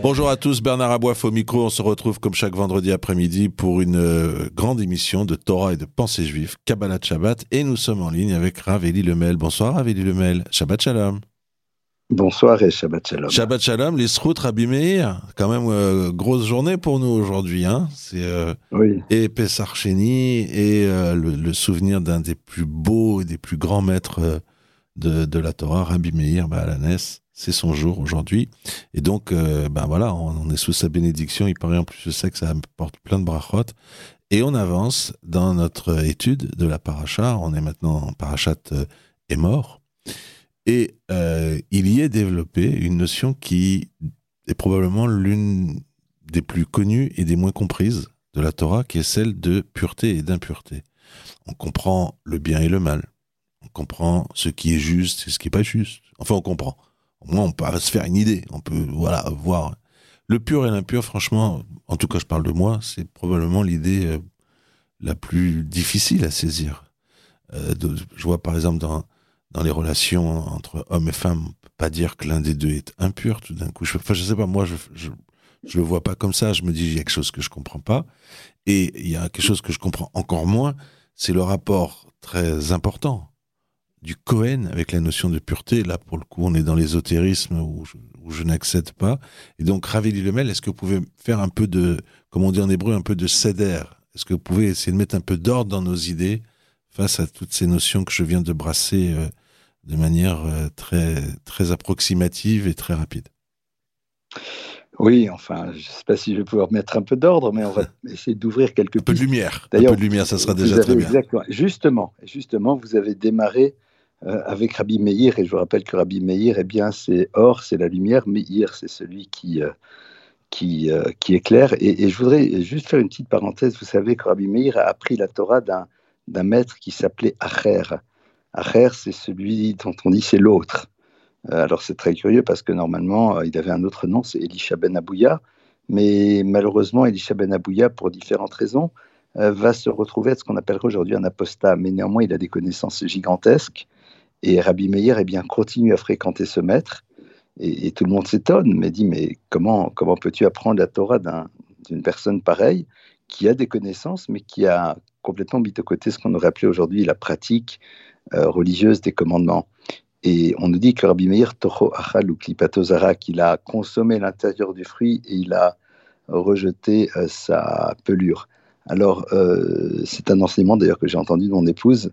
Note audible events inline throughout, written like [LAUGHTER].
Bonjour à tous, Bernard Aboif au micro. On se retrouve comme chaque vendredi après-midi pour une euh, grande émission de Torah et de pensée juive, Kabbalah Shabbat. Et nous sommes en ligne avec Raveli Lemel. Bonsoir Raveli Lemel. Shabbat Shalom. Bonsoir et Shabbat Shalom. Shabbat Shalom, les Srout Rabbi Meir. Quand même, euh, grosse journée pour nous aujourd'hui. Hein. C'est euh, Oui, et Pessar et euh, le, le souvenir d'un des plus beaux et des plus grands maîtres de, de la Torah, Rabbi Meir Baalanes. C'est son jour aujourd'hui. Et donc, euh, ben voilà, on, est sous sa bénédiction. Il paraît en plus, je sais que ça apporte plein de brachot. Et on avance dans notre étude de la paracha. On est maintenant en parachat euh, est mort. Et euh, il y est développé une notion qui est probablement l'une des plus connues et des moins comprises de la Torah, qui est celle de pureté et d'impureté. On comprend le bien et le mal. On comprend ce qui est juste et ce qui n'est pas juste. Enfin, on comprend. Au moins, on peut se faire une idée. On peut, voilà, voir. Le pur et l'impur, franchement, en tout cas, je parle de moi, c'est probablement l'idée euh, la plus difficile à saisir. Euh, je vois, par exemple, dans, les relations entre hommes et femmes, on peut pas dire que l'un des deux est impur tout d'un coup. Je, enfin, je sais pas, moi, je, je, le vois pas comme ça. Je me dis, il y a quelque chose que je comprends pas. Et il y a quelque chose que je comprends encore moins, c'est le rapport très important du Cohen avec la notion de pureté. Là, pour le coup, on est dans l'ésotérisme où je, n'accède pas. Et donc, Raveli Lemel, est-ce que vous pouvez faire un peu de, comme on dit en hébreu, un peu de céder? Est-ce que vous pouvez essayer de mettre un peu d'ordre dans nos idées face à toutes ces notions que je viens de brasser euh, de manière euh, très, très approximative et très rapide? Oui, enfin, je ne sais pas si je vais pouvoir mettre un peu d'ordre, mais on va [LAUGHS] essayer d'ouvrir quelques Un peu de lumière. Un D'ailleurs, peu de lumière, ça sera déjà très bien. Exactement. Justement, justement, vous avez démarré avec Rabbi Meir, et je vous rappelle que Rabbi Meir, eh bien, c'est or, c'est la lumière, Meir, c'est celui qui, euh, euh, qui éclaire. Et, je voudrais juste faire une petite parenthèse. Vous savez que Rabbi Meir a appris la Torah d'un maître qui s'appelait Acher. Acher, c'est celui dont on dit c'est l'autre. Euh, alors c'est très curieux parce que normalement, euh, il avait un autre nom, c'est Elisha ben Abouya. Mais malheureusement, Elisha ben Abouya, pour différentes raisons, euh, va se retrouver être ce qu'on appellerait aujourd'hui un apostat. Mais néanmoins, il a des connaissances gigantesques. Et Rabbi Meir eh bien, continue à fréquenter ce maître. Et, tout le monde s'étonne, mais dit, mais comment, comment peux-tu apprendre la Torah d'un- d'une personne pareille qui a des connaissances, mais qui a complètement mis de côté ce qu'on aurait appelé aujourd'hui la pratique euh, religieuse des commandements? Et on nous dit que Rabbi Meir, Toho Achal ou Klipatozara, qu'il a consommé l'intérieur du fruit et il a rejeté euh, sa pelure. Alors, euh, c'est un enseignement d'ailleurs que j'ai entendu de mon épouse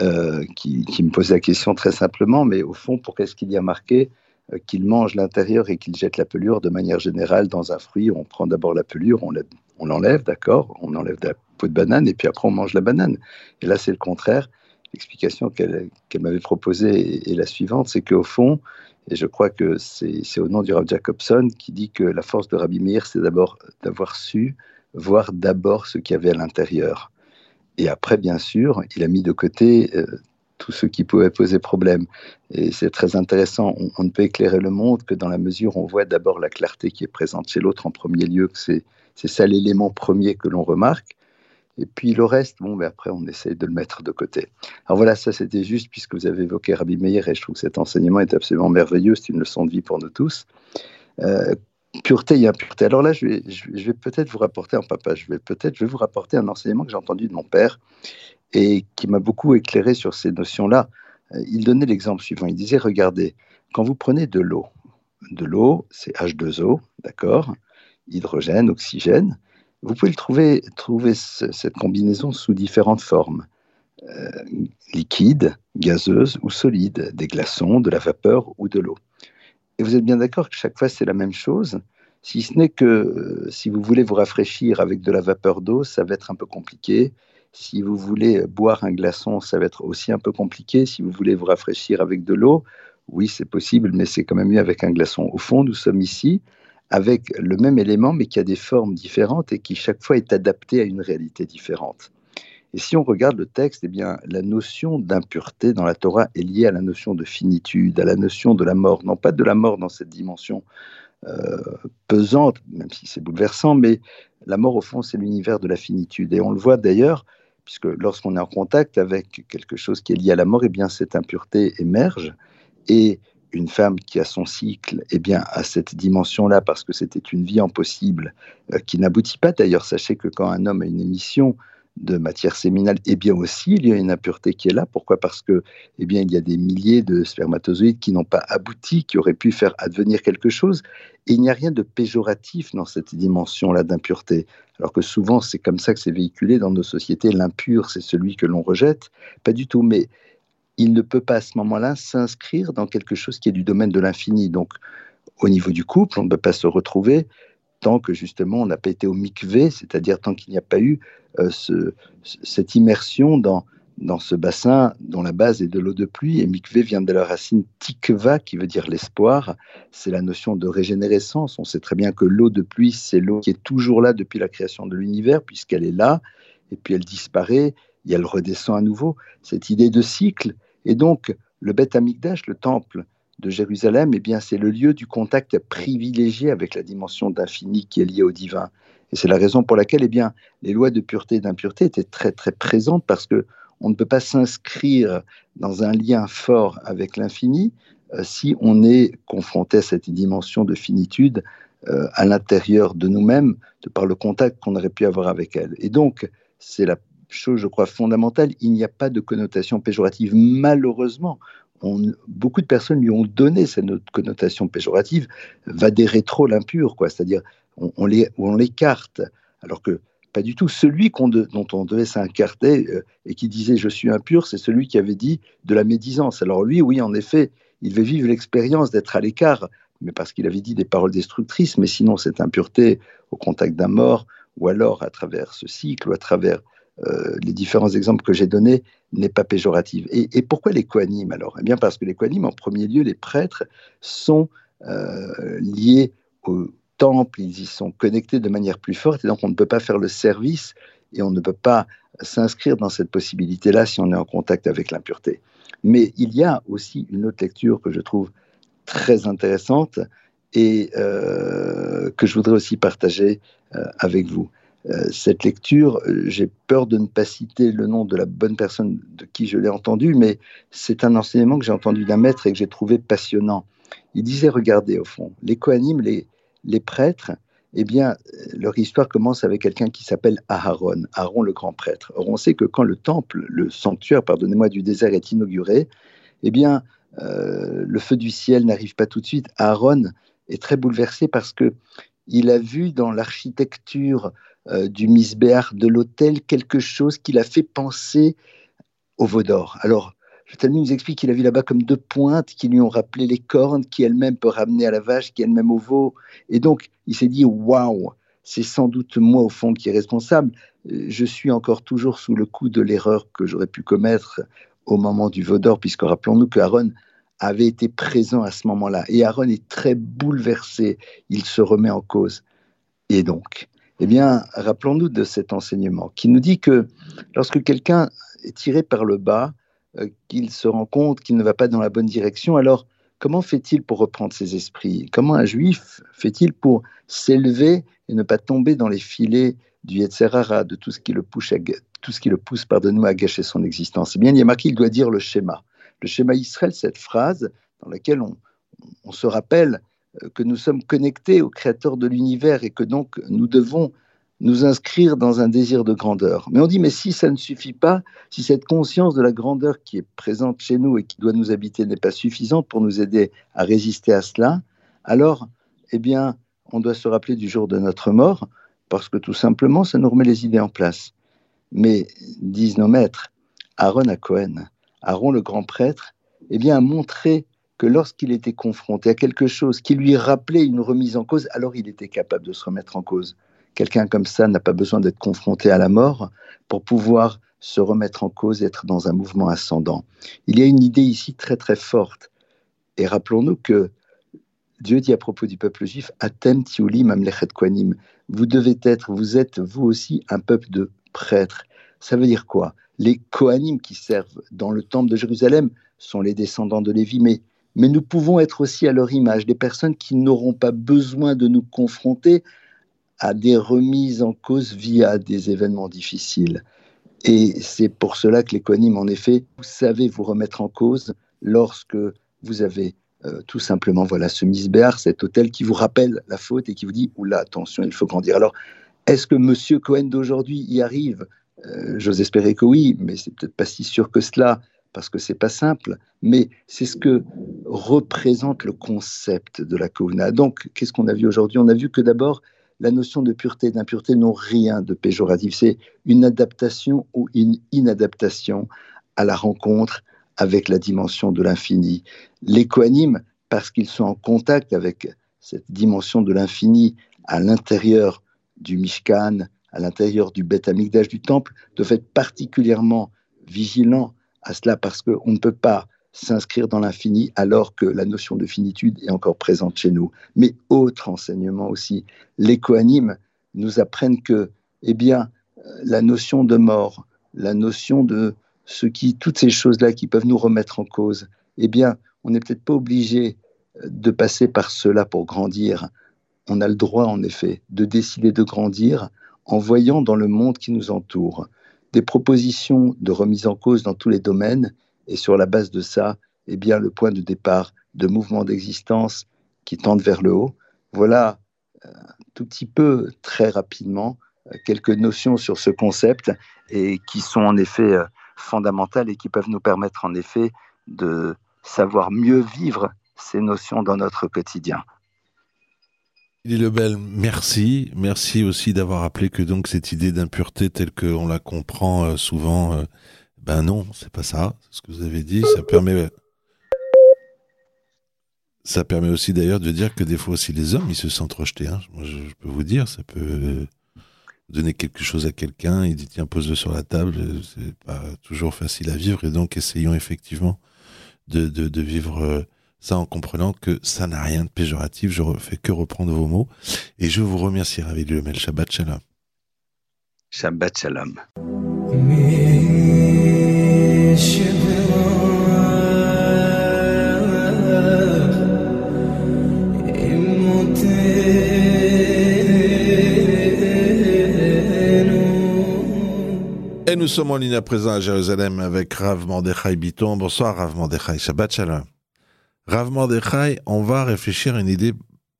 euh, qui, me posait la question très simplement, mais au fond, pourquoi est-ce qu'il y a marqué euh, qu'il mange l'intérieur et qu'il jette la pelure de manière générale dans un fruit On prend d'abord la pelure, on l'enlève, d'accord On enlève de la peau de banane et puis après on mange la banane. Et là, c'est le contraire. L'explication qu'elle m'avait proposée est, la suivante, c'est qu'au fond, et je crois que c'est au nom du Rav Jacobson qui dit que la force de Rabbi Meir, c'est d'abord d'avoir su voir d'abord ce qu'il y avait à l'intérieur. Et après, bien sûr, il a mis de côté euh, tout ce qui pouvait poser problème. Et c'est très intéressant. On, ne peut éclairer le monde que dans la mesure où on voit d'abord la clarté qui est présente chez l'autre en premier lieu, que c'est ça l'élément premier que l'on remarque. Et puis le reste, bon, ben après, on essaie de le mettre de côté. Alors voilà, ça c'était juste puisque vous avez évoqué Rabbi Meir et je trouve que cet enseignement est absolument merveilleux. C'est une leçon de vie pour nous tous. Euh, pureté et impureté. Alors là, je vais, peut-être vous rapporter, un papa, je vais peut-être, je vais vous rapporter un enseignement que j'ai entendu de mon père et qui m'a beaucoup éclairé sur ces notions-là. Euh, Il donnait l'exemple suivant. Il disait, regardez, quand vous prenez de l'eau, de l'eau, c'est H2O, d'accord Hydrogène, oxygène. Vous pouvez trouver, trouver ce- cette combinaison sous différentes formes. Euh, liquide, gazeuse ou solide, des glaçons, de la vapeur ou de l'eau. Et vous êtes bien d'accord que chaque fois c'est la même chose, si ce n'est que euh, si vous voulez vous rafraîchir avec de la vapeur d'eau, ça va être un peu compliqué. Si vous voulez boire un glaçon, ça va être aussi un peu compliqué. Si vous voulez vous rafraîchir avec de l'eau, oui, c'est possible, mais c'est quand même mieux avec un glaçon. Au fond, nous sommes ici avec le même élément, mais qui a des formes différentes et qui chaque fois est adapté à une réalité différente. Et si on regarde le texte, eh bien, la notion d'impureté dans la Torah est liée à la notion de finitude, à la notion de la mort. Non pas de la mort dans cette dimension euh, pesante, même si c'est bouleversant, mais la mort, au fond, c'est l'univers de la finitude. Et on le voit d'ailleurs, puisque lorsqu'on est en contact avec quelque chose qui est lié à la mort, eh bien, cette impureté émerge. Et une femme qui a son cycle, eh bien, à cette dimension-là, parce que c'était une vie impossible, euh, qui n'aboutit pas. D'ailleurs, sachez que quand un homme a une émission de matière séminale, eh bien aussi, il y a une impureté qui est là. Pourquoi? Parce que, eh bien, il y a des milliers de spermatozoïdes qui n'ont pas abouti, qui auraient pu faire advenir quelque chose. Et il n'y a rien de péjoratif dans cette dimension-là d'impureté. Alors que souvent, c'est comme ça que c'est véhiculé dans nos sociétés. L'impur, c'est celui que l'on rejette. Pas du tout. Mais il ne peut pas à ce moment-là s'inscrire dans quelque chose qui est du domaine de l'infini. Donc, au niveau du couple, on ne peut pas se retrouver tant que justement on n'a pas été au mikvé, c'est-à-dire tant qu'il n'y a pas eu euh, cette immersion dans, dans ce bassin dont la base est de l'eau de pluie. Et mikvé vient de la racine tikva, qui veut dire l'espoir. C'est la notion de régénérescence. On sait très bien que l'eau de pluie, c'est l'eau qui est toujours là depuis la création de l'univers, puisqu'elle est là, et puis elle disparaît, et elle redescend à nouveau. Cette idée de cycle, et donc, le Beth Amikdash, le temple de Jérusalem, eh bien, c'est le lieu du contact privilégié avec la dimension d'infini qui est liée au divin. Et c'est la raison pour laquelle, eh bien, les lois de pureté et d'impureté étaient très, très présentes parce que on ne peut pas s'inscrire dans un lien fort avec l'infini euh, si on est confronté à cette dimension de finitude euh, à l'intérieur de nous-mêmes, par le contact qu'on aurait pu avoir avec elle. Et donc, c'est la chose, je crois, fondamentale, il n'y a pas de connotation péjorative. Malheureusement, beaucoup de personnes lui ont donné cette connotation péjorative, va des rétro l'impur, quoi. C'est-à-dire, on, on l'écarte, alors que pas du tout. Celui dont on devait s'incarter euh, et qui disait je suis impur, c'est celui qui avait dit de la médisance. Alors lui, oui, en effet, il devait vivre l'expérience d'être à l'écart, mais parce qu'il avait dit des paroles destructrices, mais sinon cette impureté au contact d'un mort, ou alors à travers ce cycle, ou à travers euh, les différents exemples que j'ai donnés, n'est pas péjorative. Et, pourquoi les coanimes alors? Eh bien parce que les coanimes, en premier lieu, les prêtres, sont euh, liés au temple, ils y sont connectés de manière plus forte, et donc on ne peut pas faire le service et on ne peut pas s'inscrire dans cette possibilité-là si on est en contact avec l'impureté. Mais il y a aussi une autre lecture que je trouve très intéressante et euh, que je voudrais aussi partager avec vous. Euh, cette lecture, euh, j'ai peur de ne pas citer le nom de la bonne personne de qui je l'ai entendu, mais c'est un enseignement que j'ai entendu d'un maître et que j'ai trouvé passionnant. Il disait, regardez au fond, les coanimes, les, les prêtres, eh bien, euh, leur histoire commence avec quelqu'un qui s'appelle Aharon, Aaron le grand prêtre. Or, on sait que quand le temple, le sanctuaire, pardonnez-moi, du désert est inauguré, eh bien, le feu du ciel n'arrive pas tout de suite. Aaron est très bouleversé parce que il a vu dans l'architecture euh, du misbéar de l'hôtel quelque chose qui l'a fait penser au veau d'or. Alors, je nous explique qu'il a vu là-bas comme deux pointes qui lui ont rappelé les cornes, qui elles-mêmes peuvent ramener à la vache, qui elles-mêmes au veau. Et donc, il s'est dit waouh, c'est sans doute moi au fond qui est responsable. Euh, je suis encore toujours sous le coup de l'erreur que j'aurais pu commettre au moment du veau d'or, puisque rappelons-nous que Aaron avait été présent à ce moment-là. Et Aaron est très bouleversé. Il se remet en cause. Et donc, eh bien, rappelons-nous de cet enseignement qui nous dit que lorsque quelqu'un est tiré par le bas, euh, qu'il se rend compte qu'il ne va pas dans la bonne direction, alors comment fait-il pour reprendre ses esprits? Comment un juif fait-il pour s'élever et ne pas tomber dans les filets du Yetzerara, de tout ce qui le pousse, à, tout à gâcher son existence? Eh bien, il y a marqué qu'il doit dire le schéma. Le schéma Israël, cette phrase dans laquelle on se rappelle que nous sommes connectés au Créateur de l'univers et que donc nous devons nous inscrire dans un désir de grandeur. Mais on dit, mais si ça ne suffit pas, si cette conscience de la grandeur qui est présente chez nous et qui doit nous habiter n'est pas suffisante pour nous aider à résister à cela, alors, eh bien, on doit se rappeler du jour de notre mort, parce que tout simplement, ça nous remet les idées en place. Mais, disent nos maîtres, Aaron à Cohen, Aaron le grand prêtre, eh bien, a montré que lorsqu'il était confronté à quelque chose qui lui rappelait une remise en cause, alors il était capable de se remettre en cause. Quelqu'un comme ça n'a pas besoin d'être confronté à la mort pour pouvoir se remettre en cause et être dans un mouvement ascendant. Il y a une idée ici très très forte. Et rappelons-nous que Dieu dit à propos du peuple juif, Atem tiulim amlechet kwanim. Vous devez être, vous êtes vous aussi un peuple de prêtres. Ça veut dire quoi? Les Kohanim qui servent dans le temple de Jérusalem sont les descendants de Lévi, mais, mais nous pouvons être aussi à leur image, des personnes qui n'auront pas besoin de nous confronter à des remises en cause via des événements difficiles. Et c'est pour cela que Kohanim, en effet, vous savez vous remettre en cause lorsque vous avez euh, tout simplement voilà ce misbéar, cet hôtel qui vous rappelle la faute et qui vous dit oula attention il faut grandir. Alors est-ce que Monsieur Cohen d'aujourd'hui y arrive? Euh, J'ose espérer que oui, mais c'est peut-être pas si sûr que cela parce que c'est pas simple. Mais c'est ce que représente le concept de la Kouna. Donc qu'est-ce qu'on a vu aujourd'hui? On a vu que d'abord la notion de pureté et d'impureté n'ont rien de péjoratif. C'est une adaptation ou une inadaptation à la rencontre avec la dimension de l'infini. Les coanimes, parce qu'ils sont en contact avec cette dimension de l'infini à l'intérieur du Mishkan, à l'intérieur du Beth Amikdash du temple, doivent être particulièrement vigilants à cela parce qu'on ne peut pas s'inscrire dans l'infini alors que la notion de finitude est encore présente chez nous. Mais autre enseignement aussi, les coanimes nous apprennent que, eh bien, la notion de mort, la notion de ce qui, toutes ces choses-là qui peuvent nous remettre en cause, eh bien, on n'est peut-être pas obligé de passer par cela pour grandir. On a le droit, en effet, de décider de grandir en voyant dans le monde qui nous entoure des propositions de remise en cause dans tous les domaines et sur la base de ça, eh bien, le point de départ de mouvements d'existence qui tendent vers le haut. Voilà euh, tout petit peu, très rapidement, euh, quelques notions sur ce concept et qui sont en effet fondamentales et qui peuvent nous permettre en effet de savoir mieux vivre ces notions dans notre quotidien. Elie Lebel, merci. Merci aussi d'avoir rappelé que donc cette idée d'impureté telle qu'on la comprend euh, souvent, euh, ben non, c'est pas ça. Ce que vous avez dit, ça permet, ça permet aussi d'ailleurs de dire que des fois aussi les hommes, ils se sentent rejetés. Hein. Moi, je, peux vous dire, ça peut donner quelque chose à quelqu'un, il dit tiens pose-le sur la table, c'est pas toujours facile à vivre et donc essayons effectivement de, de, vivre euh, ça en comprenant que ça n'a rien de péjoratif, je ne fais que reprendre vos mots et je vous remercie Ravi Lemel, Shabbat Shalom. Shabbat Shalom. Et nous sommes en ligne à présent à Jérusalem avec Rav Mordechai Biton. Bonsoir Rav Mordechai, Shabbat Shalom. Rav Mordechai, on va réfléchir à une idée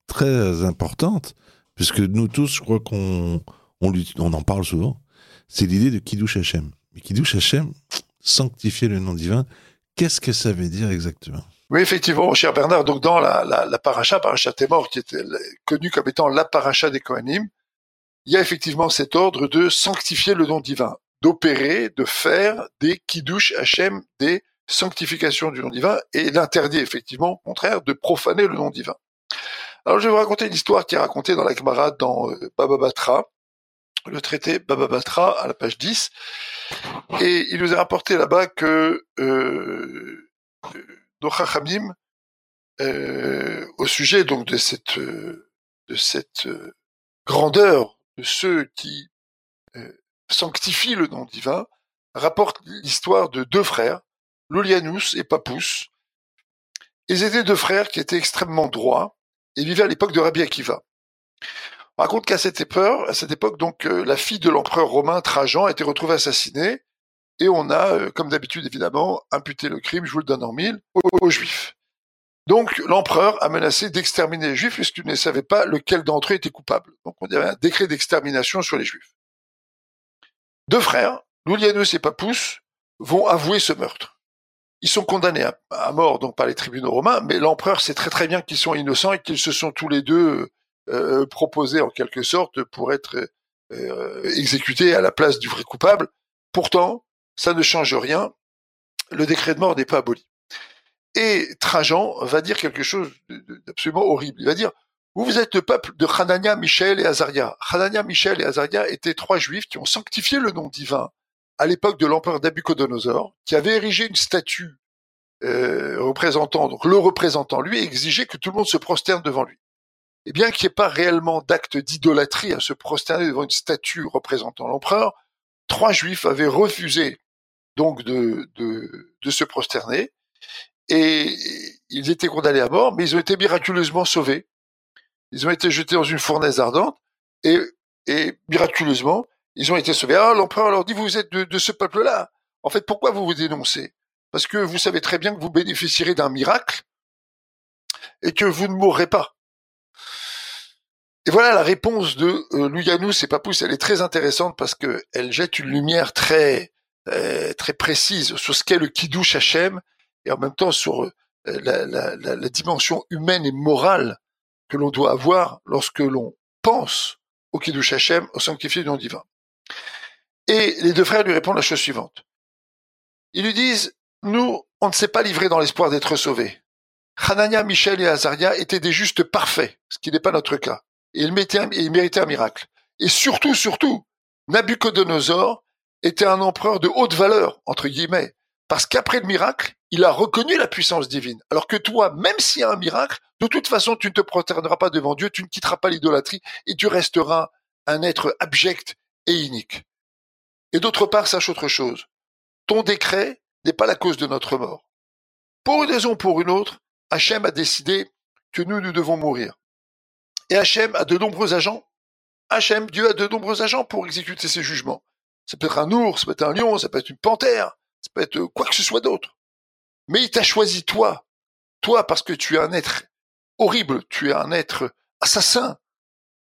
très importante, puisque nous tous, je crois qu'on on, en parle souvent, c'est l'idée de Kiddush Hashem. Mais Kiddush Hashem, sanctifier le nom divin, qu'est-ce que ça veut dire exactement? Oui, effectivement, cher Bernard, donc dans la, la, la paracha, paracha Témor, qui était connue comme étant la paracha des Kohanim, il y a effectivement cet ordre de sanctifier le nom divin d'opérer, de faire des kiddush Hachem, des sanctifications du nom divin, et l'interdit effectivement, au contraire, de profaner le nom divin. Alors je vais vous raconter une histoire qui est racontée dans la Gemara dans euh, Baba Batra, le traité Baba Batra à la page 10, et il nous a rapporté là-bas que euh, nos euh, au sujet donc de cette euh, de cette grandeur de ceux qui sanctifie le nom divin, rapporte l'histoire de deux frères, Lolianus et Papus. Ils étaient deux frères qui étaient extrêmement droits et vivaient à l'époque de Rabbi Akiva. On raconte qu'à cette époque, donc, euh, la fille de l'empereur romain Trajan a été retrouvée assassinée et on a, euh, comme d'habitude évidemment, imputé le crime, je vous le donne en mille, aux, Juifs. Donc l'empereur a menacé d'exterminer les Juifs puisqu'il ne savait pas lequel d'entre eux était coupable. Donc on dirait un décret d'extermination sur les Juifs. Deux frères, Loulianus et Papus, vont avouer ce meurtre. Ils sont condamnés à, mort donc par les tribunaux romains, mais l'empereur sait très très bien qu'ils sont innocents et qu'ils se sont tous les deux euh, proposés en quelque sorte pour être euh, exécutés à la place du vrai coupable. Pourtant, ça ne change rien. Le décret de mort n'est pas aboli. Et Trajan va dire quelque chose d'absolument horrible. Il va dire vous, vous êtes le peuple de Hanania, Michel et Azaria. Hanania, Michel et Azaria étaient trois juifs qui ont sanctifié le nom divin à l'époque de l'empereur Nabucodonosor, qui avait érigé une statue euh, représentant, donc le représentant, lui, exigeait que tout le monde se prosterne devant lui. Et bien qu'il n'y ait pas réellement d'acte d'idolâtrie à se prosterner devant une statue représentant l'empereur, trois juifs avaient refusé donc de, de, de se prosterner et ils étaient condamnés à mort, mais ils ont été miraculeusement sauvés. Ils ont été jetés dans une fournaise ardente et, et miraculeusement, ils ont été sauvés. Alors l'empereur leur dit, vous êtes de, de ce peuple-là. En fait, pourquoi vous vous dénoncez? Parce que vous savez très bien que vous bénéficierez d'un miracle et que vous ne mourrez pas. Et voilà la réponse de euh, Louyanous et Papous, elle est très intéressante parce que elle jette une lumière très euh, très précise sur ce qu'est le Kiddush Hashem et en même temps sur euh, la, la, la, la dimension humaine et morale que l'on doit avoir lorsque l'on pense au Kiddush Hashem, au sanctifié du nom divin. Et les deux frères lui répondent la chose suivante. Ils lui disent, nous, on ne s'est pas livré dans l'espoir d'être sauvés. Hanania, Michel et Azaria étaient des justes parfaits, ce qui n'est pas notre cas. Et ils, méritaient un miracle. Et surtout, surtout, Nabucodonosor était un empereur de haute valeur, entre guillemets, parce qu'après le miracle, il a reconnu la puissance divine. Alors que toi, même s'il y a un miracle, de toute façon, tu ne te prosterneras pas devant Dieu, tu ne quitteras pas l'idolâtrie et tu resteras un être abject et inique. Et d'autre part, sache autre chose. Ton décret n'est pas la cause de notre mort. Pour une raison ou pour une autre, Hachem a décidé que nous, nous devons mourir. Et Hachem a de nombreux agents. Hachem, Dieu a de nombreux agents pour exécuter ses jugements. Ça peut être un ours, ça peut être un lion, ça peut être une panthère, ça peut être quoi que ce soit d'autre. Mais il t'a choisi toi. Toi parce que tu es un être horrible, tu es un être assassin.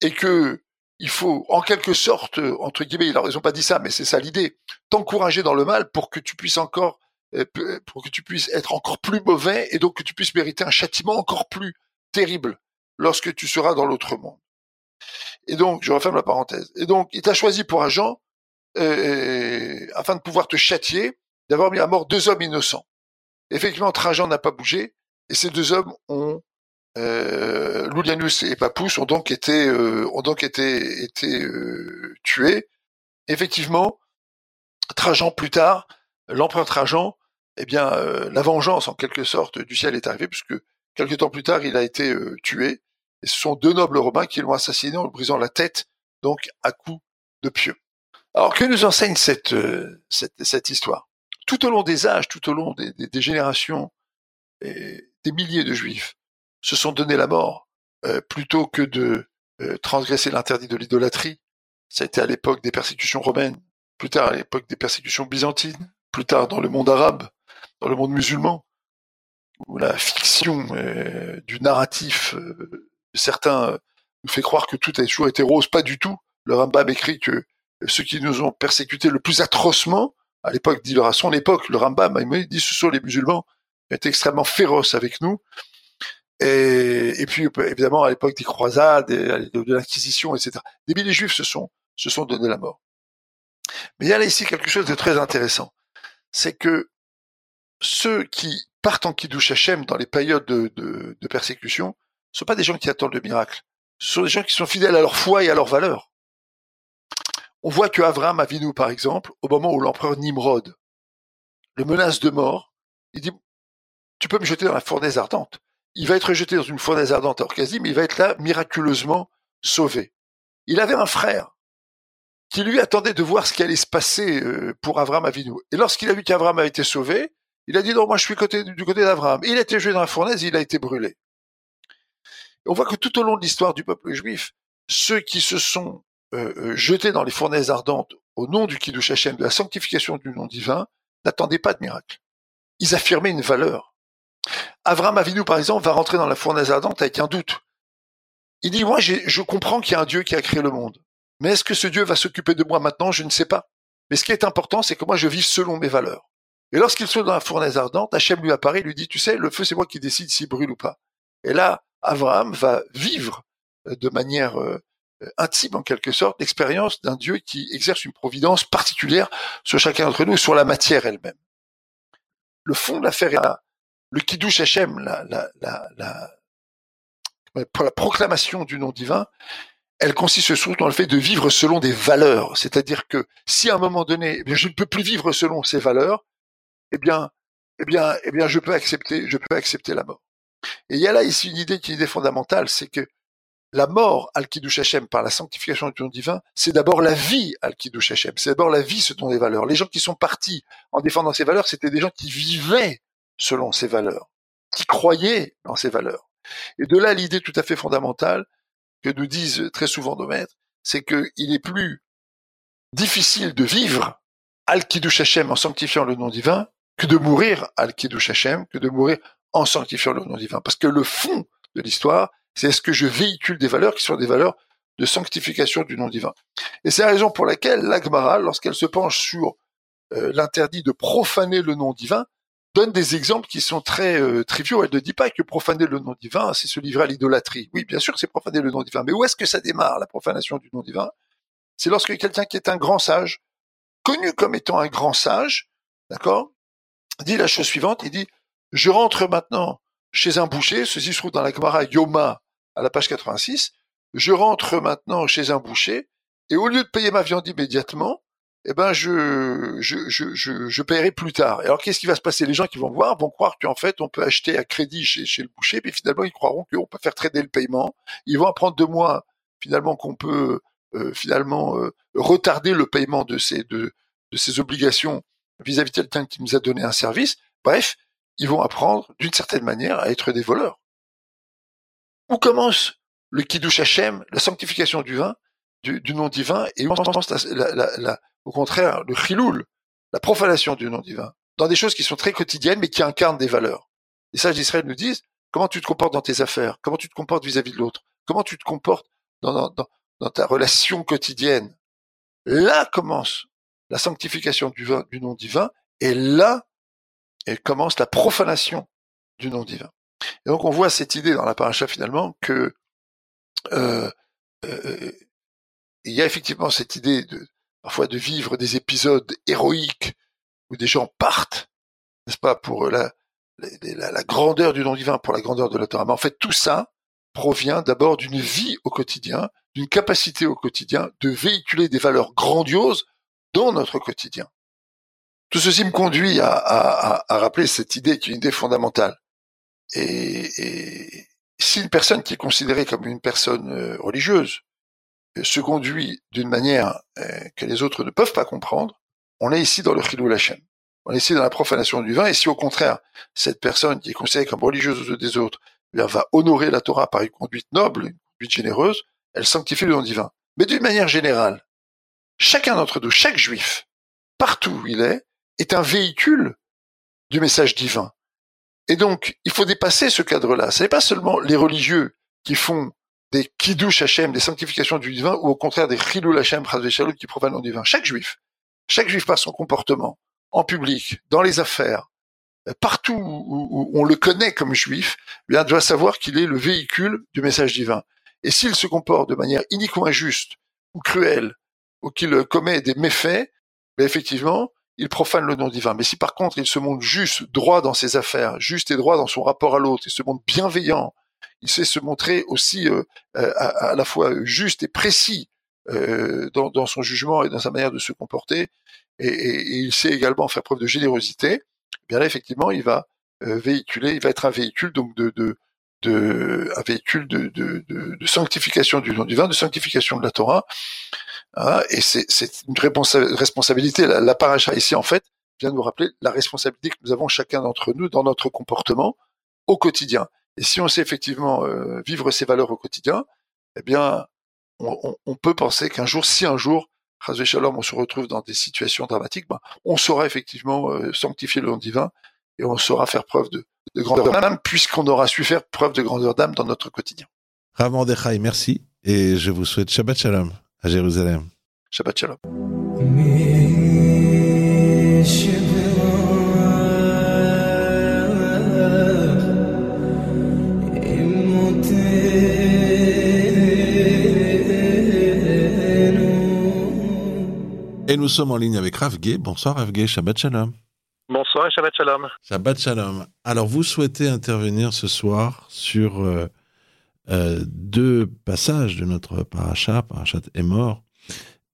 Et que il faut, en quelque sorte, entre guillemets, ils n'ont pas dit ça, mais c'est ça l'idée, t'encourager dans le mal pour que tu puisses encore, euh, pour que tu puisses être encore plus mauvais et donc que tu puisses mériter un châtiment encore plus terrible lorsque tu seras dans l'autre monde. Et donc, je referme la parenthèse. Et donc, il t'a choisi pour agent, euh, afin de pouvoir te châtier, d'avoir mis à mort deux hommes innocents. Effectivement, Trajan n'a pas bougé, et ces deux hommes ont, euh, Loulianus et Papus ont donc été, euh, ont donc été, été euh, tués. Effectivement, Trajan plus tard, l'empereur Trajan, eh bien, euh, la vengeance en quelque sorte du ciel est arrivée, puisque Quelque temps plus tard, il a été euh, tué, et ce sont deux nobles romains qui l'ont assassiné en lui brisant la tête, donc à coups de pieu. Alors que nous enseigne cette, euh, cette, cette, histoire? Tout au long des âges, tout au long des, générations, des milliers de juifs se sont donné la mort euh, plutôt que de euh, transgresser l'interdit de l'idolâtrie. Ça a été à l'époque des persécutions romaines, plus tard à l'époque des persécutions byzantines, plus tard dans le monde arabe, dans le monde musulman où la fiction euh, du narratif de certains nous fait croire que tout a toujours été rose, pas du tout. Le Rambam écrit que ceux qui nous ont persécutés le plus atrocement, à l'époque, dit à son époque, le Rambam, il dit ce sont les musulmans étaient extrêmement féroces avec nous. Et, puis, évidemment, à l'époque des croisades, de, de l'Inquisition, etc. Des milliers de juifs se sont, se sont donné la mort. Mais il y a là ici quelque chose de très intéressant. C'est que ceux qui partent en Kiddush Hashem dans les périodes de, persécution, ce sont pas des gens qui attendent le miracle. Ce sont des gens qui sont fidèles à leur foi et à leurs valeurs. On voit que Avram Avinu, par exemple, au moment où l'empereur Nimrod le menace de mort, il dit, tu peux me jeter dans la fournaise ardente. Il va être jeté dans une fournaise ardente à mais il va être là miraculeusement sauvé. Il avait un frère qui lui attendait de voir ce qui allait se passer euh, pour Avram Avinu. Et lorsqu'il a vu qu'Avram a été sauvé, il a dit non, moi je suis du côté d'Abraham. Il a été jeté dans la fournaise, il a été brûlé. on voit que tout au long de l'histoire du peuple juif, ceux qui se sont euh, euh, jetés dans les fournaises ardentes au nom du Kiddush Hashem, de la sanctification du nom divin, n'attendaient pas de miracle. Ils affirmaient une valeur. Avram Avinu, par exemple, va rentrer dans la fournaise ardente avec un doute. Il dit, moi, je comprends qu'il y a un Dieu qui a créé le monde. Mais est-ce que ce Dieu va s'occuper de moi maintenant? Je ne sais pas. Mais ce qui est important, c'est que moi, je vive selon mes valeurs. Et lorsqu'il se dans la fournaise ardente, Hachem lui apparaît, lui dit, tu sais, le feu, c'est moi qui décide s'il brûle ou pas. Et là, Abraham va vivre euh, de manière euh, intime, en quelque sorte, l'expérience d'un Dieu qui exerce une providence particulière sur chacun d'entre nous, sur la matière elle-même. Le fond de l'affaire est là. Le Kiddush Hachem, la, proclamation du nom divin, elle consiste surtout dans le fait de vivre selon des valeurs. C'est-à-dire que si à un moment donné, eh je ne peux plus vivre selon ces valeurs, eh bien, eh bien, eh bien, je peux accepter, je peux accepter la mort. Et il y a là ici une idée qui est fondamentale, c'est que la mort al kiddush Hashem par la sanctification du nom divin, c'est d'abord la vie al kiddush Hashem. C'est d'abord la vie selon les valeurs. Les gens qui sont partis en défendant ces valeurs, c'était des gens qui vivaient selon ces valeurs, qui croyaient dans ces valeurs. Et de là l'idée tout à fait fondamentale que nous disent très souvent nos maîtres, c'est qu'il est plus difficile de vivre al kiddush Hashem en sanctifiant le nom divin que de mourir al kiddush Hashem, que de mourir en sanctifiant le nom divin. Parce que le fond de l'histoire, c'est est-ce que je véhicule des valeurs qui sont des valeurs de sanctification du nom divin. Et c'est la raison pour laquelle l'Agmara, lorsqu'elle se penche sur euh, l'interdit de profaner le nom divin, donne des exemples qui sont très euh, triviaux. Elle ne dit pas que profaner le nom divin, c'est se livrer à l'idolâtrie. Oui, bien sûr, c'est profaner le nom divin. Mais où est-ce que ça démarre, la profanation du nom divin? C'est lorsque quelqu'un qui est un grand sage, connu comme étant un grand sage, d'accord, dit la chose suivante, il dit, je rentre maintenant chez un boucher, ceci se trouve dans la Gemara Yoma, à la page 86, je rentre maintenant chez un boucher, et au lieu de payer ma viande immédiatement, eh ben je, je, je, je, je paierai plus tard. Alors qu'est-ce qui va se passer? Les gens qui vont voir vont croire qu'en fait on peut acheter à crédit chez, chez le boucher, puis finalement ils croiront qu'on peut faire trader le paiement. Ils vont apprendre de moi finalement qu'on peut euh, finalement euh, retarder le paiement de ces de, de ces obligations vis-à-vis de quelqu'un qui nous a donné un service. Bref, ils vont apprendre d'une certaine manière à être des voleurs. Où commence le kiddush Hashem, la sanctification du vin, du, nom divin, et au contraire, le chiloul, la profanation du nom divin, dans des choses qui sont très quotidiennes, mais qui incarnent des valeurs. Les sages d'Israël nous disent, comment tu te comportes dans tes affaires, comment tu te comportes vis-à-vis de l'autre, comment tu te comportes dans, dans, dans, ta relation quotidienne? Là commence la sanctification du, du nom divin, et là commence la profanation du nom divin. Et donc on voit cette idée dans la paracha finalement que euh, euh, il y a effectivement cette idée de parfois de vivre des épisodes héroïques où des gens partent, n'est-ce pas, pour la, la, grandeur du nom divin, pour la grandeur de la. Mais en fait, tout ça provient d'abord d'une vie au quotidien, d'une capacité au quotidien de véhiculer des valeurs grandioses dans notre quotidien. Tout ceci me conduit à, à, à rappeler cette idée qui est une idée fondamentale. Et, et, si une personne qui est considérée comme une personne euh, religieuse euh, se conduit d'une manière euh, que les autres ne peuvent pas comprendre, on est ici dans le chilou Hashem. On est ici dans la profanation du vin. Et si au contraire, cette personne qui est considérée comme religieuse aux des autres eh va honorer la Torah par une conduite noble, une conduite généreuse, elle sanctifie le nom divin. Mais d'une manière générale, chacun d'entre nous, chaque juif, partout où il est, est un véhicule du message divin. Et donc, il faut dépasser ce cadre-là. Ce n'est pas seulement les religieux qui font des kiddush Hashem, des sanctifications du divin, ou au contraire des chilul Hashem, qui profanent le divin. Chaque juif, chaque juif par son comportement, en public, dans les affaires, partout où, on le connaît comme juif, eh bien, doit savoir qu'il est le véhicule du message divin. Et s'il se comporte de manière uniquement injuste ou cruelle, ou qu'il commet des méfaits, mais effectivement, il profane le nom divin. Mais si par contre il se montre juste, droit dans ses affaires, juste et droit dans son rapport à l'autre, il se montre bienveillant, il sait se montrer aussi euh, à, la fois juste et précis euh, dans, dans, son jugement et dans sa manière de se comporter, et, et, il sait également faire preuve de générosité, eh bien là effectivement il va euh, véhiculer, il va être un véhicule donc de, de, de un véhicule de, de, de, sanctification du nom divin, de sanctification de la Torah, Hein, et c'est une responsabilité. La, la paracha ici, en fait, vient nous rappeler la responsabilité que nous avons chacun d'entre nous dans notre comportement au quotidien. Et si on sait effectivement euh, vivre ces valeurs au quotidien, eh bien, on, on, on peut penser qu'un jour, si un jour, Shalom, on se retrouve dans des situations dramatiques, ben, on saura effectivement euh, sanctifier le nom divin et on saura faire preuve de, de grandeur d'âme puisqu'on aura su faire preuve de grandeur d'âme dans notre quotidien. Rav merci et je vous souhaite Shabbat Shalom à Jérusalem. Shabbat Shalom. Nous sommes en ligne avec Rav Gay. Bonsoir Rav Gay, Shabbat Shalom. Bonsoir et Shabbat Shalom. Shabbat Shalom. Alors vous souhaitez intervenir ce soir sur euh, euh, deux passages de notre paracha, parachat est mort.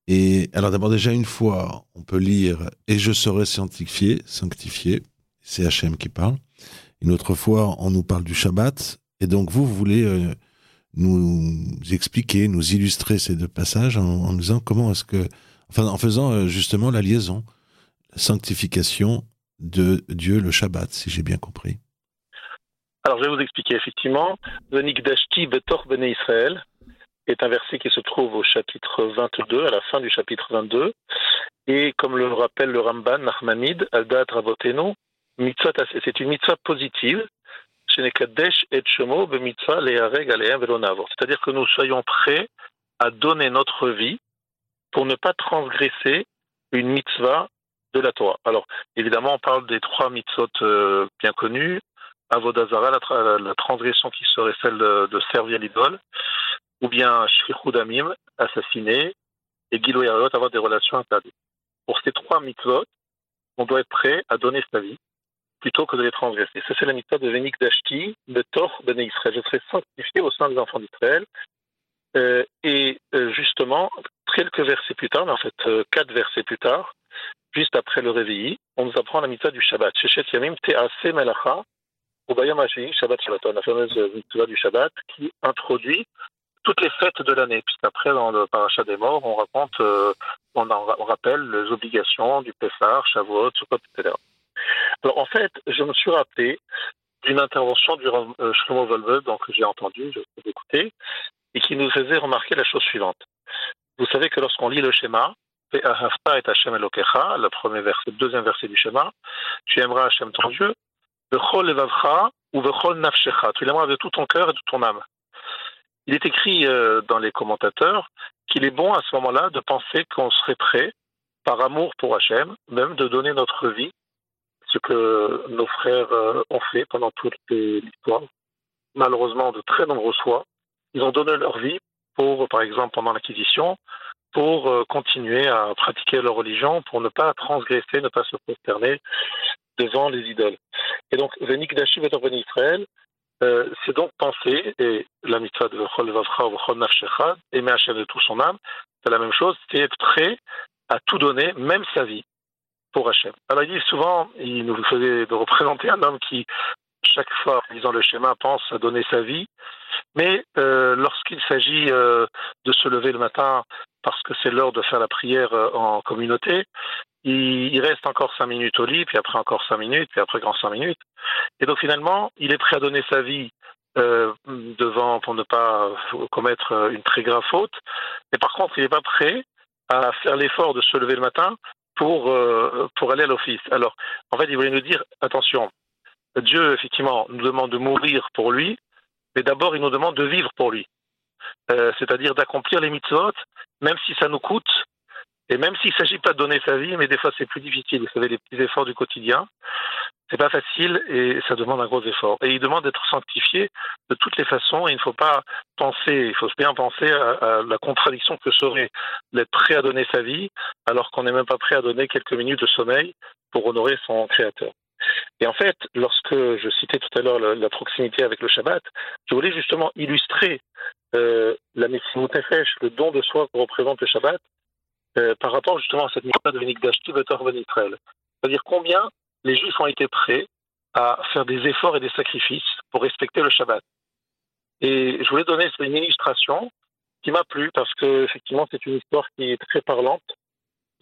Et alors d'abord déjà une fois, on peut lire et je serai sanctifié, sanctifié, c'est Hachem qui parle. Une autre fois, on nous parle du Shabbat. Et donc vous, vous voulez euh, nous expliquer, nous illustrer ces deux passages en, en nous disant comment est-ce que, en faisant euh, justement la liaison, la sanctification de Dieu le Shabbat, si j'ai bien compris. Alors, je vais vous expliquer effectivement. Venikdashti betor bene Israël est un verset qui se trouve au chapitre 22, à la fin du chapitre 22. Et comme le rappelle le Ramban, Nachmanid, Aldat Raboteno, c'est une mitzvah positive. C'est-à-dire que nous soyons prêts à donner notre vie pour ne pas transgresser une mitzvah de la Torah. Alors, évidemment, on parle des trois mitzvot euh, bien connus. Avodazara, la, la, transgression qui serait celle de, servir l'idole, ou bien Shrichudamim, assassiner, et Gilo avoir des relations interdites. Pour ces trois mitzvot, on doit être prêt à donner sa vie plutôt que de les transgresser. Ça, c'est la mitzvah de Vénik Dashti, de Tor ben Israël. Je serai sanctifié au sein des enfants d'Israël. Euh, et euh, justement, quelques versets plus tard, en fait euh, quatre versets plus tard, juste après le réveil, on nous apprend la mitzvah du Shabbat. Shechet Yamim Te'ase Melacha, Ubayam Shabbat Shabbaton, la fameuse mitzvah du Shabbat qui introduit toutes les fêtes de l'année, puisqu'après, dans le parachat des morts, euh, on, rappelle les obligations du Pessar, Shavuot, Sukkot, etc. Alors, en fait, je me suis rappelé d'une intervention du euh, Shlomo donc j'ai entendu, je peux écouter, et qui nous faisait remarquer la chose suivante. Vous savez que lorsqu'on lit le schéma, et le premier verset, deuxième verset du schéma, tu aimeras Hashem ton Dieu, Vechol ou tu l'aimeras de tout ton cœur et de ton âme. Il est écrit euh, dans les commentateurs qu'il est bon à ce moment-là de penser qu'on serait prêt, par amour pour Hachem, même de donner notre vie, ce que nos frères euh, ont fait pendant toute l'histoire. Malheureusement, de très nombreux fois, ils ont donné leur vie pour, par exemple, pendant l'Inquisition, pour euh, continuer à pratiquer leur religion, pour ne pas transgresser, ne pas se prosterner devant les idoles. Et donc, Venik Dashi Israël, euh, c'est donc penser, et la mitzvah de Vechol Vavcha ou Vechol Nafshecha, aimer Hachem de tout son âme, c'est la même chose, c'est être prêt à tout donner, même sa vie, pour Hachem. Alors il dit souvent, il nous faisait de représenter un homme qui, chaque fois, en lisant le schéma, pense à donner sa vie, mais euh, lorsqu'il s'agit euh, de se lever le matin parce que c'est l'heure de faire la prière euh, en communauté, il, reste encore cinq minutes au lit, puis après encore cinq minutes, puis après encore cinq minutes. Et donc finalement, il est prêt à donner sa vie devant pour ne pas commettre une très grave faute. Mais par contre, il n'est pas prêt à faire l'effort de se lever le matin pour, pour aller à l'office. Alors, en fait, il voulait nous dire, attention, Dieu, effectivement, nous demande de mourir pour lui, mais d'abord, il nous demande de vivre pour lui. Euh, c'est-à-dire d'accomplir les mitzvot, même si ça nous coûte, et même s'il ne s'agit pas de donner sa vie, mais des fois c'est plus difficile, vous savez, les petits efforts du quotidien, c'est pas facile et ça demande un gros effort. Et il demande d'être sanctifié de toutes les façons et il ne faut pas penser, il faut bien penser à, la contradiction que serait d'être prêt à donner sa vie alors qu'on n'est même pas prêt à donner quelques minutes de sommeil pour honorer son créateur. Et en fait, lorsque je citais tout à l'heure la, proximité avec le Shabbat, je voulais justement illustrer euh, la médecine le don de soi que représente le Shabbat, euh, par rapport justement à cette mission de Vénik Dashti Israël. C'est-à-dire combien les Juifs ont été prêts à faire des efforts et des sacrifices pour respecter le Shabbat. Et je voulais donner une illustration qui m'a plu parce que effectivement c'est une histoire qui est très parlante.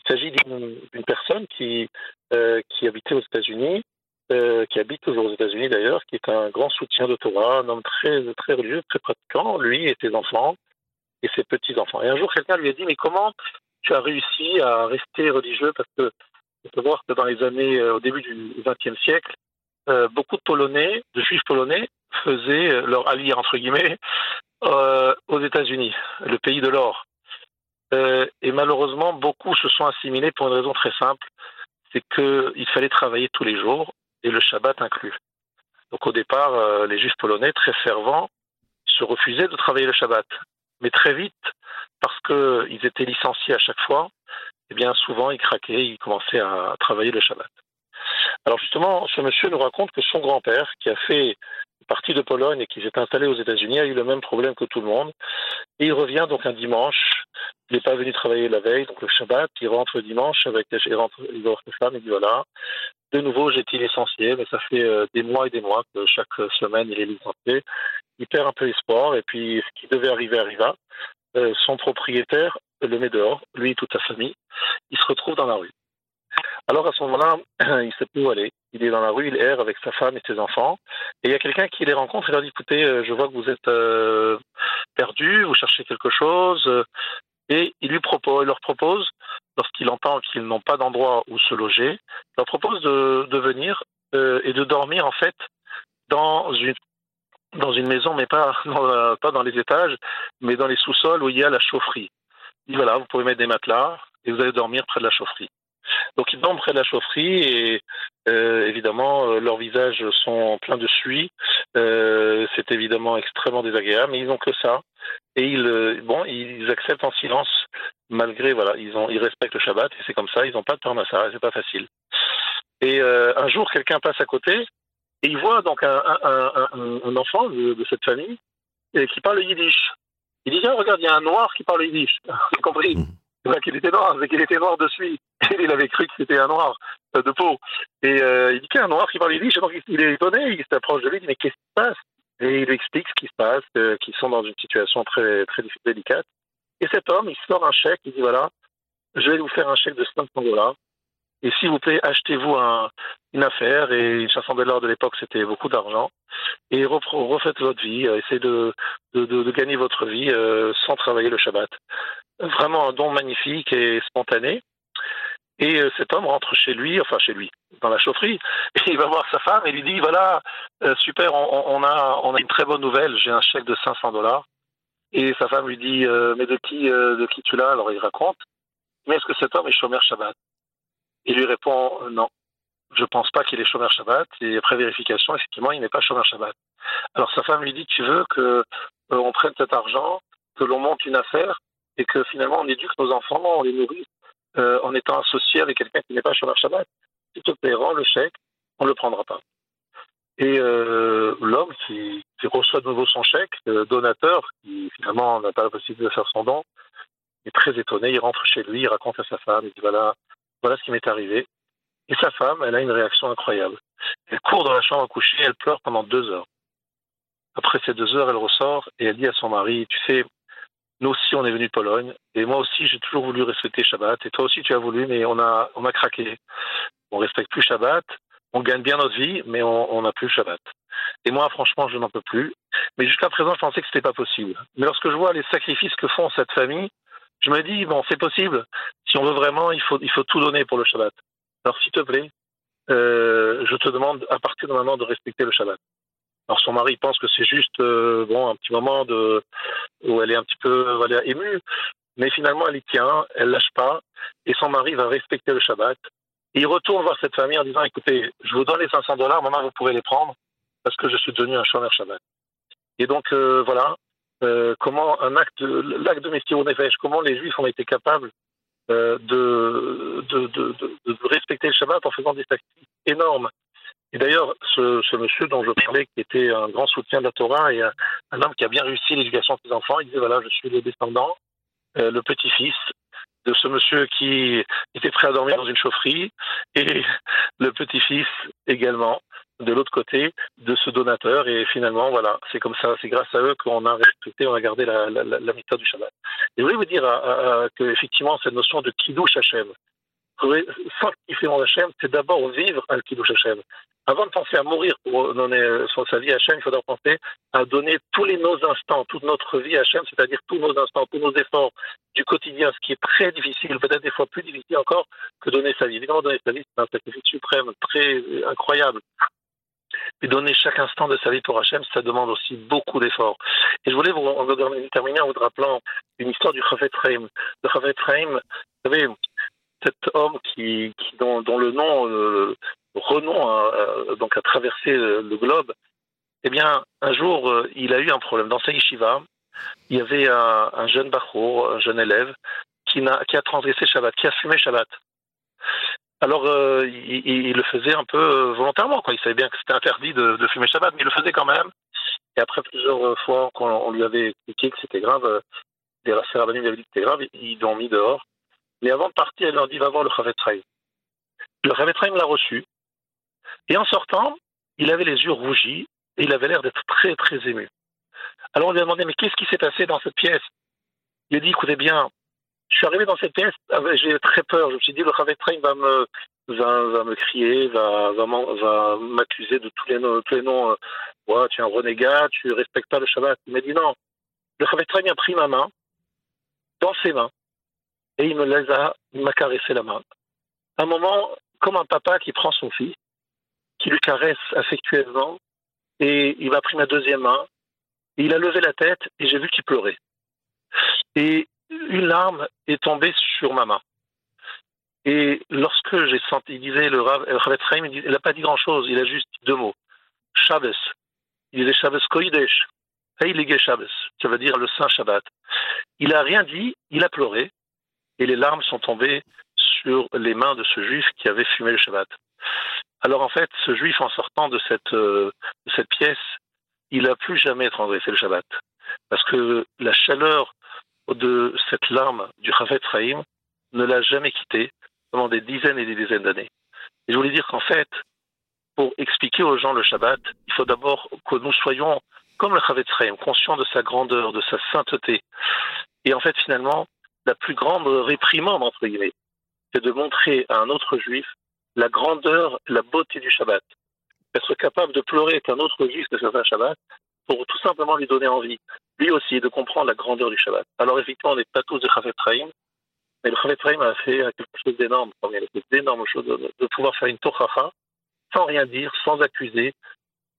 Il s'agit d'une personne qui, euh, qui habitait aux États-Unis, euh, qui habite toujours aux États-Unis d'ailleurs, qui est un grand soutien de Torah, un homme très, très religieux, très pratiquant, lui et ses enfants et ses petits-enfants. Et un jour, quelqu'un lui a dit, mais comment tu as réussi à rester religieux? Parce que il voir que dans les années, euh, au début du XXe siècle, beaucoup de Polonais, de Juifs polonais, faisaient leur allié entre guillemets aux États-Unis, le pays de l'or. Et malheureusement, beaucoup se sont assimilés pour une raison très simple, c'est qu'il fallait travailler tous les jours et le Shabbat inclus. Donc au départ, les Juifs polonais, très fervents, se refusaient de travailler le Shabbat. Mais très vite, parce qu'ils étaient licenciés à chaque fois, eh bien souvent il craquait, il commençait à travailler le Shabbat. Alors justement, ce monsieur nous raconte que son grand-père, qui a fait partie de Pologne et qui s'est installé aux États-Unis, a eu le même problème que tout le monde. Et il revient donc un dimanche. Il n'est pas venu travailler la veille, donc le Shabbat. Il rentre le dimanche avec il rentre, il sa femme et dit voilà, De nouveau, j'ai-il l'essentiel, mais ça fait des mois et des mois que chaque semaine, il est licencié. Il perd un peu espoir, et puis ce qui devait arriver arriva. son propriétaire le met dehors, lui et toute sa famille. Il se retrouve dans la rue. Alors à ce moment-là, [CLEARS THROAT] il sait plus où aller. Il est dans la rue, il erre avec sa femme et ses enfants. Et il y a quelqu'un qui les rencontre et leur dit écoutez, euh, je vois que vous êtes euh, perdu, vous cherchez quelque chose. Et il lui propose, il leur propose, lorsqu'il entend qu'ils n'ont pas d'endroit où se loger, il leur propose de, venir euh, et de dormir en fait dans une maison, mais pas [LAUGHS] dans, pas dans les étages, mais dans les sous-sols où il y a la chaufferie. Il voilà, vous pouvez mettre des matelas et vous allez dormir près de la chaufferie. Donc ils dorment près de la chaufferie et euh, évidemment euh, leurs visages sont pleins de suie. Euh, c'est évidemment extrêmement désagréable, mais ils n'ont que ça. Et ils, bon, ils acceptent en silence malgré voilà, ils ont, ils respectent le Shabbat et c'est comme ça. Ils n'ont pas de ça, c'est pas facile. Et un jour, quelqu'un passe à côté et il voit donc un, enfant de, cette famille qui parle yiddish. Il dit, regarde, il y a un noir qui parle yiddish. [LAUGHS] Vous compris? Qu'il était noir, qu'il était noir dessus. [LAUGHS] il avait cru que c'était un noir euh, de peau. Et euh, il dit qu'il y a un noir qui parle yiddish, donc il est étonné, il s'approche de lui, il dit mais qu'est-ce qui se passe? Et il explique ce qui se passe, euh, qu'ils sont dans une situation très, très délicate. Et cet homme, il sort un chèque, il dit voilà, je vais vous faire un chèque de 500 dollars. Et s'il vous plaît, achetez-vous un, une affaire. Et une chanson de l'or de l'époque, c'était beaucoup d'argent. Et refaites votre vie. Essayez de, de, de, gagner votre vie sans travailler le Shabbat vraiment un don magnifique et spontané. Et euh, cet homme rentre chez lui, enfin chez lui, dans la chaufferie, [LAUGHS] et il va voir sa femme et lui dit voilà, euh, super, on, a, on a une très bonne nouvelle, j'ai un chèque de 500 dollars. Et sa femme lui dit euh, mais de qui, de qui tu l'as? Alors il raconte mais est-ce que cet homme est chômeur Shabbat? Il lui répond non, je pense pas qu'il est chômeur Shabbat. Et après vérification, effectivement, il n'est pas chômeur Shabbat. Alors sa femme lui dit tu veux que on prenne cet argent, que l'on monte une affaire et que finalement on éduque nos enfants, on les nourrit euh, en étant associé avec quelqu'un qui n'est pas sur Shabbat. S'il te plaît, rends le chèque, on ne le prendra pas. Et euh, l'homme qui, reçoit de nouveau son chèque, le donateur, qui finalement n'a pas la possibilité de faire son don, est très étonné. Il rentre chez lui, il raconte à sa femme, il dit voilà, voilà ce qui m'est arrivé. Et sa femme, elle a une réaction incroyable. Elle court dans la chambre à coucher, elle pleure pendant deux heures. Après ces deux heures, elle ressort et elle dit à son mari, tu sais, nous aussi, on est venu de Pologne. Et moi aussi, j'ai toujours voulu respecter Shabbat. Et toi aussi, tu as voulu, mais on a, on a craqué. On respecte plus Shabbat. On gagne bien notre vie, mais on n'a plus Shabbat. Et moi, franchement, je n'en peux plus. Mais jusqu'à présent, je pensais que c'était pas possible. Mais lorsque je vois les sacrifices que font cette famille, je me dis, bon, c'est possible. Si on veut vraiment, il faut, il faut tout donner pour le Shabbat. Alors, s'il te plaît, euh, je te demande à partir de maintenant de respecter le Shabbat. Alors son mari pense que c'est juste euh, un petit moment de où elle est un petit peu émue, mais finalement elle y tient, elle lâche pas, et son mari va respecter le Shabbat. Il retourne voir cette famille en disant écoutez, je vous donne les 500 dollars, maintenant vous pourrez les prendre parce que je suis devenu un chômeur Shabbat. Et donc euh, voilà euh, comment un acte, l'acte de Messire Nefesh, comment les Juifs ont été capables de, de, de, de, respecter le Shabbat en faisant des sacrifices énormes et d'ailleurs, ce, ce, monsieur dont je parlais, qui était un grand soutien de la Torah et un, homme qui a bien réussi l'éducation de ses enfants, il disait voilà, je suis le descendant, euh, le petit-fils de ce monsieur qui était prêt à dormir dans une chaufferie et [LAUGHS] le petit-fils également de l'autre côté de ce donateur. Et finalement voilà c'est comme ça c'est grâce à eux qu'on a respecté on a gardé la, la, la, du Shabbat. Et je voulais vous dire euh, que effectivement cette notion de kiddush Hashem sanctifier mon Hachem, c'est d'abord vivre un kiddush Hachem. Avant de penser à mourir pour donner sa vie à Hachem, il faudra penser à donner tous les, nos instants, toute notre vie à Hachem, c'est-à-dire tous nos instants, tous nos efforts du quotidien, ce qui est très difficile, peut-être des fois plus difficile encore que donner sa vie. Évidemment, donner sa vie, c'est un sacrifice suprême, très incroyable. Mais donner chaque instant de sa vie pour Hachem, ça demande aussi beaucoup d'efforts. Et je voulais vous, terminer en vous rappelant une histoire du Chavet Reim. Le Chavet Reim, vous savez, cet homme qui, dont, le nom, euh, renom a, donc a traversé le globe, eh bien, un jour, euh, il a eu un problème. Dans sa yeshiva, il y avait un, jeune bachour, un jeune élève, qui a, transgressé Shabbat, qui a fumé Shabbat. Alors, euh, il, le faisait un peu volontairement. Il savait bien que c'était interdit de, fumer Shabbat, mais il le faisait quand même. Et après plusieurs fois qu'on lui avait expliqué que c'était grave, des rabbiniques lui avaient dit que c'était grave, ils l'ont mis dehors. Mais avant de partir, elle leur dit va voir le Chavetraim. Le Chavetraim l'a reçu. Et en sortant, il avait les yeux rougis et il avait l'air d'être très très ému. Alors on lui a demandé mais qu'est-ce qui s'est passé dans cette pièce? Il a dit écoutez bien, je suis arrivé dans cette pièce, j'ai très peur. Je me suis dit le Train va me va, me crier, va va m'accuser de tous les noms, tous les noms. Euh, tu es un renégat, tu respectes pas le Shabbat. Il m'a dit non. Le Train a pris ma main dans ses mains et il me les a, m'a caressé la main. Un moment comme un papa qui prend son fils, qui lui caresse affectueusement et il m'a pris ma deuxième main il a levé la tête et j'ai vu qu'il pleurait. Et une larme est tombée sur ma main. Et lorsque j'ai senti, il disait, le Rav, il n'a pas dit grand-chose, il a juste dit deux mots. Shabbos. Il disait Shabbos Koidesh. Heilige Shabbos. Ça veut dire le Saint Shabbat. Il n'a rien dit, il a pleuré. Et les larmes sont tombées sur les mains de ce juif qui avait fumé le Shabbat. Alors en fait, ce juif, en sortant de cette, euh, de cette pièce, il n'a plus jamais transgressé le Shabbat. Parce que la chaleur de cette larme du Chavet Rahim ne l'a jamais quitté pendant des dizaines et des dizaines d'années. Et je voulais dire qu'en fait, pour expliquer aux gens le Shabbat, il faut d'abord que nous soyons comme le Chavet Rahim, conscients de sa grandeur, de sa sainteté. Et en fait, finalement, la plus grande réprimande, entre guillemets, c'est de montrer à un autre juif la grandeur, la beauté du Shabbat être capable de pleurer qu'un autre juif fasse un Shabbat pour tout simplement lui donner envie, lui aussi, de comprendre la grandeur du Shabbat. Alors effectivement, on n'est pas tous des Chavet Rahim, mais le Chavet Rahim a fait quelque chose d'énorme, il a fait d'énormes choses, de, pouvoir faire une tochacha sans rien dire, sans accuser,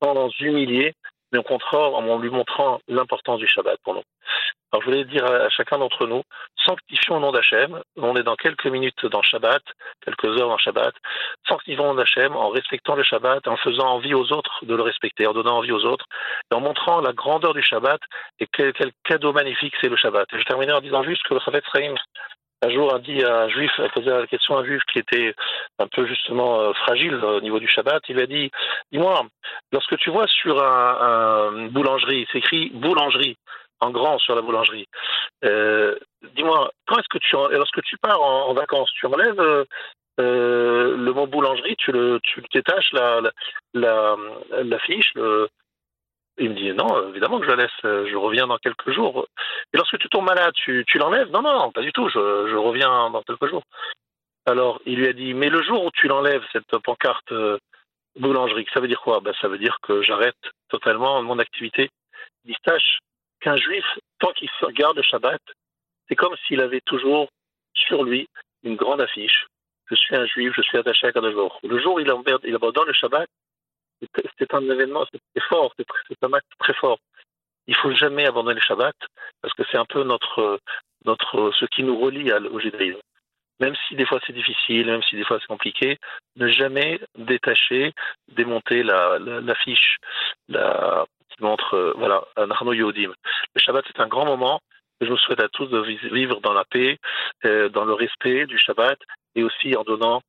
sans humilier, mais au contraire en lui montrant l'importance du Shabbat pour nous. Alors je voulais dire à chacun d'entre nous, sanctifions au nom d'Hachem, on est dans quelques minutes dans Shabbat, quelques heures dans Shabbat, sanctifions au nom d'Hachem en respectant le Shabbat, en faisant envie aux autres de le respecter, en donnant envie aux autres, et en montrant la grandeur du Shabbat et quel, cadeau magnifique c'est le Shabbat. Et je terminerai en disant juste que le Shabbat Sraim un jour a dit à un juif, a posé la question à un juif qui était un peu justement euh, fragile au niveau du Shabbat, il lui a dit, dis-moi, lorsque tu vois sur un, boulangerie, c'est écrit boulangerie, en grand sur la boulangerie. Euh, dis-moi, quand est-ce que tu, lorsque tu pars en, vacances, tu enlèves euh, euh, le mot boulangerie, tu le, tu détaches la, la, fiche. Il me dit non, évidemment que je la laisse. Je reviens dans quelques jours. Et lorsque tu tombes malade, tu, tu l'enlèves? Non, non, pas du tout. Je, je, reviens dans quelques jours. Alors il lui a dit mais le jour où tu l'enlèves cette pancarte boulangerie, ça veut dire quoi? Ben, ça veut dire que j'arrête totalement mon activité. Il dit qu'un juif, tant qu'il regarde le Shabbat, c'est comme s'il avait toujours sur lui une grande affiche. Je suis un juif, je suis attaché à Kadosh Le jour où il, abandonne le Shabbat, c'est un événement, c'est fort, c'est un acte très fort. Il faut jamais abandonner le Shabbat parce que c'est un peu notre, notre, ce qui nous relie au judaïsme. Même si des fois c'est difficile, même si des fois c'est compliqué, ne jamais détacher, démonter la, fiche, la, montre, voilà, un Arnaud Yodim. Le Shabbat, c'est un grand moment je vous souhaite à tous de vivre dans la paix, euh, dans le respect du Shabbat et aussi en donnant,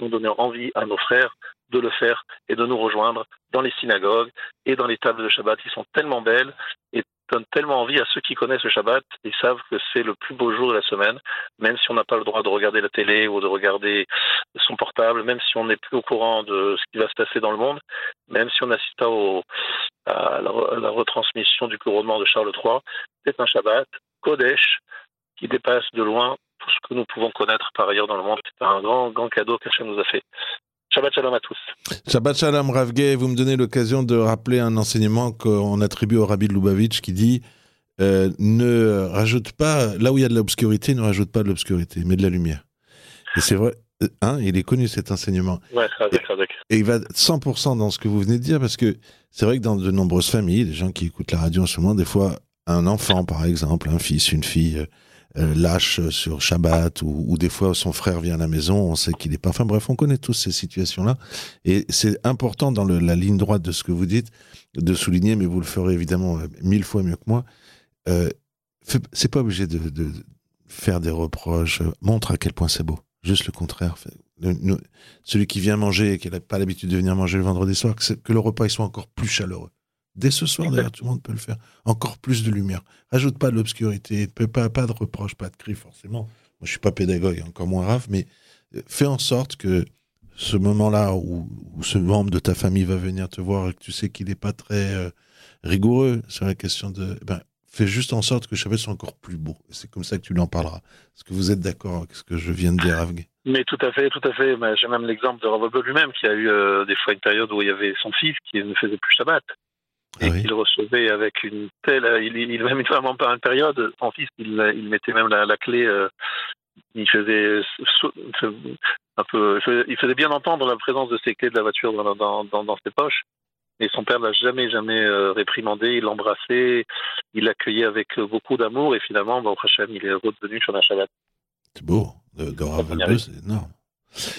en donnant envie à nos frères de le faire et de nous rejoindre dans les synagogues et dans les tables de Shabbat qui sont tellement belles et donnent tellement envie à ceux qui connaissent le Shabbat. Ils savent que c'est le plus beau jour de la semaine, même si on n'a pas le droit de regarder la télé ou de regarder son portable, même si on n'est plus au courant de ce qui va se passer dans le monde, même si on n'assiste pas à la, retransmission du couronnement de Charles III. C'est un Shabbat, Kodesh, qui dépasse de loin tout ce que nous pouvons connaître par ailleurs dans le monde. C'est un grand, grand cadeau qu'Hachem nous a fait. Shabbat Shalom à tous. Shabbat Shalom Ravgay, vous me donnez l'occasion de rappeler un enseignement qu'on attribue au Rabbi de Lubavitch qui dit euh, ne rajoute pas, là où il y a de l'obscurité, ne rajoute pas de l'obscurité, mais de la lumière. Et c'est vrai, hein, il est connu cet enseignement. Ouais, et, et il va 100% dans ce que vous venez de dire parce que c'est vrai que dans de nombreuses familles, des gens qui écoutent la radio en ce moment, des fois, un enfant, par exemple, un fils, une fille, euh, euh, lâche sur Shabbat ou, des fois son frère vient à la maison, on sait qu'il est pas. Enfin bref, on connaît tous ces situations-là. Et c'est important dans la ligne droite de ce que vous dites de souligner, mais vous le ferez évidemment euh, mille fois mieux que moi. Euh, c'est pas obligé de, de, faire des reproches. Montre à quel point c'est beau. Juste le contraire. celui qui vient manger et qui n'a pas l'habitude de venir manger le vendredi soir, que, que le repas il soit encore plus chaleureux. Dès ce soir, d'ailleurs, tout le monde peut le faire. Encore plus de lumière. Rajoute pas de l'obscurité, pas, pas de reproches, pas de cris, forcément. Moi, je suis pas pédagogue, encore moins rave, mais euh, fais en sorte que ce moment-là où, où, ce membre de ta famille va venir te voir et que tu sais qu'il n'est pas très euh, rigoureux sur la question de. Eh ben, fais juste en sorte que Shabbat soit encore plus beau. C'est comme ça que tu lui en parleras. Est-ce que vous êtes d'accord avec ce que je viens de dire, Avgé Mais tout à fait, tout à fait. J'ai même l'exemple de Rav lui-même qui a eu euh, des fois une période où il y avait son fils qui ne faisait plus Shabbat. Et Ah oui. qu'il recevait avec une telle. Il, il, même une vraiment pas une période, son fils, il, il mettait même la, la clé. euh, il faisait un peu. Il faisait bien entendre la présence de ses clés de la voiture dans, dans, dans, dans ses poches. Et son père l'a jamais, jamais euh, réprimandé. Il l'embrassait, il l'accueillait avec beaucoup d'amour. Et finalement, au Hachem, il est redevenu sur la Shabbat. C'est beau. De, de Rav c'est énorme.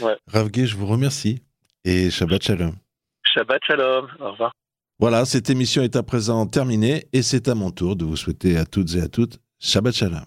Ouais. Rav Gay, je vous remercie. Et Shabbat Shalom. Shabbat Shalom. Au revoir. Voilà, cette émission est à présent terminée et c'est à mon tour de vous souhaiter à toutes et à toutes Shabbat Shalom.